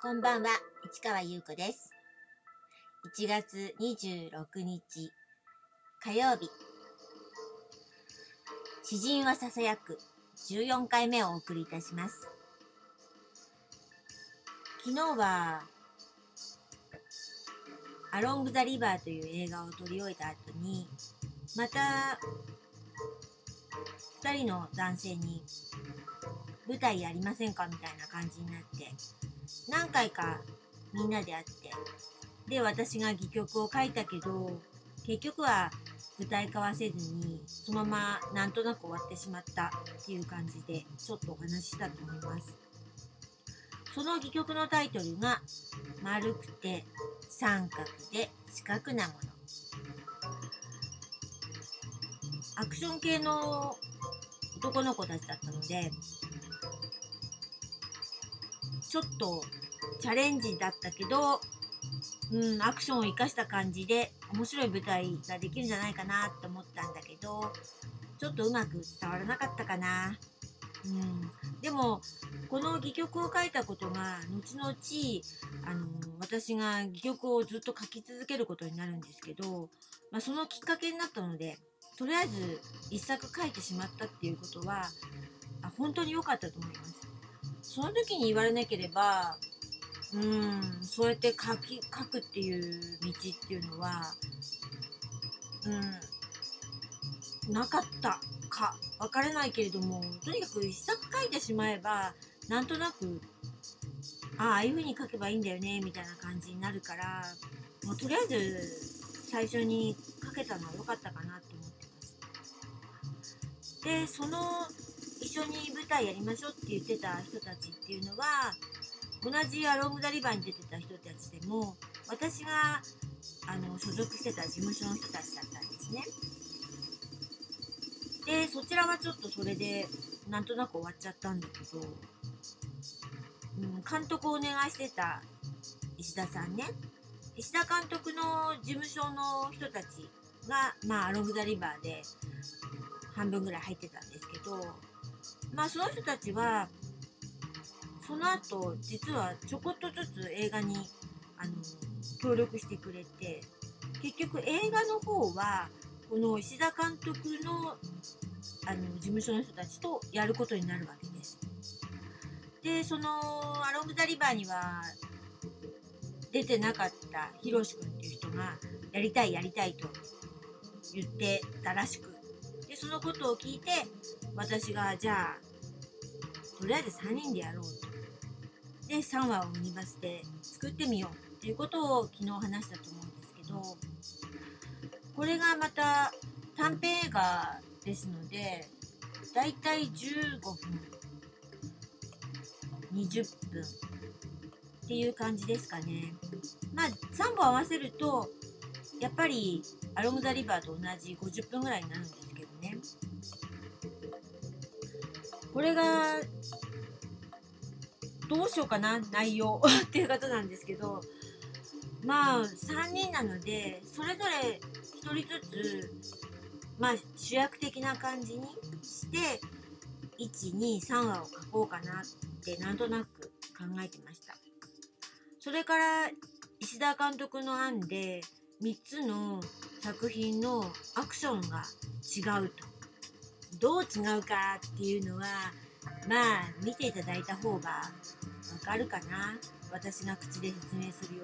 こんばんは、市川優子です。1月26日、火曜日。詩人はささやく14回目をお送りいたします。昨日は、アロング・ザ・リバーという映画を撮り終えた後に、また、二人の男性に、舞台やりませんか？みたいな感じになって、何回かみんなで会ってで私が戯曲を書いたけど結局は舞台化はせずにそのままなんとなく終わってしまったっていう感じでちょっとお話ししたと思います。その戯曲のタイトルが「丸くて三角で四角なもの」アクション系の男の子たちだったのでちょっとチャレンジだったけど、うん、アクションを生かした感じで面白い舞台ができるんじゃないかなと思ったんだけど、ちょっとうまく伝わらなかったかな。うん、でも、この戯曲を書いたことが、後々、あの、私が戯曲をずっと書き続けることになるんですけど、まあ、そのきっかけになったので、とりあえず一作書いてしまったっていうことは、本当に良かったと思います。その時に言われなければ、うん、そうやって書き、書くっていう道っていうのは、うん、なかったか、わからないけれども、とにかく一作書いてしまえば、なんとなく、ああ、ああいう風に書けばいいんだよね、みたいな感じになるから、もうとりあえず最初に書けたのは良かったかなと思ってます。で、その一緒に舞台やりましょうって言ってた人たちっていうのは同じアロング・ザ・リバーに出てた人たちでも私があの所属してた事務所の人たちだったんですね。でそちらはちょっとそれでなんとなく終わっちゃったんだけど、うん、監督をお願いしてた石田さんね石田監督の事務所の人たちが、まあ、アロング・ザ・リバーで半分ぐらい入ってたんですけどまあその人たちはその後実はちょこっとずつ映画にあの協力してくれて結局映画の方はこの石田監督のあの事務所の人たちとやることになるわけです。でそのアロング・ザ・リバーには出てなかったひろし君っていう人がやりたいやりたいと言ってたらしくでそのことを聞いて私がじゃあとりあえず3人でやろうと。で3話をミニバスで作ってみようっていうことを昨日話したと思うんですけどこれがまた短編映画ですのでだいたい15分20分っていう感じですかね。まあ3本合わせるとやっぱりアロング・ザ・リバーと同じ50分ぐらいになるんですけどね。これがどうしようかな内容 っていうことなんですけどまあ3人なのでそれぞれ1人ずつまあ主役的な感じにして123話を書こうかなってなんとなく考えてました。それから石田監督の案で3つの作品のアクションが違うと。どう違うかっていうのはまあ見ていただいた方がわかるかな。私が口で説明するよ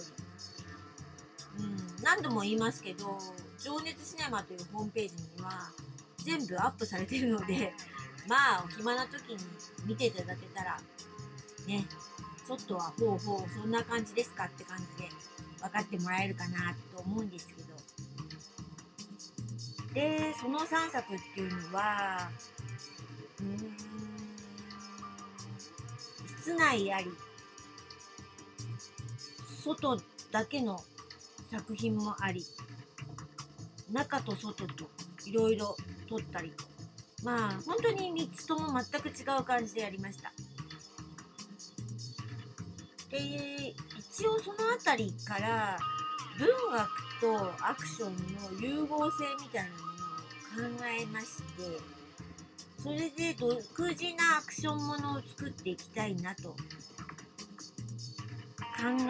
り、うん、何度も言いますけど「情熱シネマ」というホームページには全部アップされてるので まあお暇な時に見ていただけたらねちょっとはほうほうそんな感じですかって感じで分かってもらえるかなと思うんですけど。でその3作っていうのはうん室内あり外だけの作品もあり中と外といろいろ撮ったりとまあ本当に3つとも全く違う感じでやりました。で一応その辺りから文学とアクションの融合性みたいなものを考えましてそれで独自なアクションものを作っていきたいなと考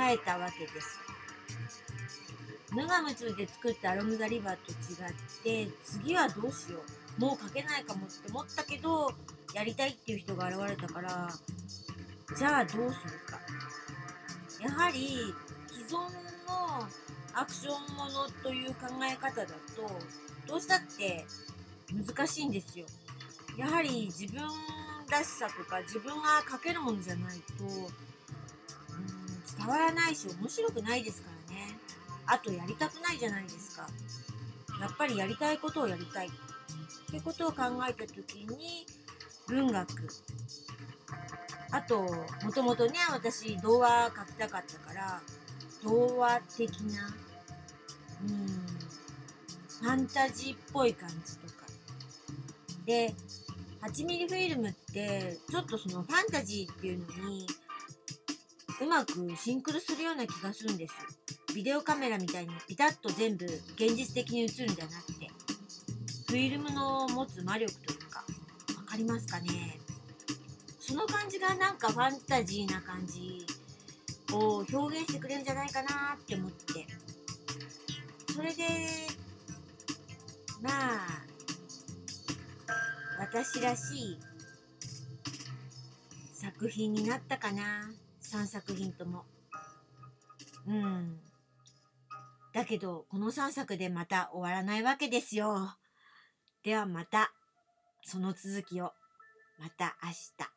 えたわけです。無我夢中で作ったアロム・ザ・リバーと違って次はどうしよう。もう書けないかもって思ったけどやりたいっていう人が現れたからじゃあどうするか。やはり既存のアクションものという考え方だとどうしたって難しいんですよ。やはり自分らしさとか自分が書けるものじゃないとうん伝わらないし面白くないですからね。あとやりたくないじゃないですか。やっぱりやりたいことをやりたい。ってことを考えた時に文学。あともともとね私童話書きたかったから童話的なうんファンタジーっぽい感じとか。で8ミリフィルムってちょっとそのファンタジーっていうのにうまくシンクロするような気がするんです。ビデオカメラみたいにピタッと全部現実的に映るんじゃなくてフィルムの持つ魔力というか分かりますかね？その感じがなんかファンタジーな感じを表現してくれるんじゃないかなって思って。それでまあ私らしい作品になったかな。3作品とも。うん。だけどこの3作でまた終わらないわけですよ。ではまたその続きを。また明日。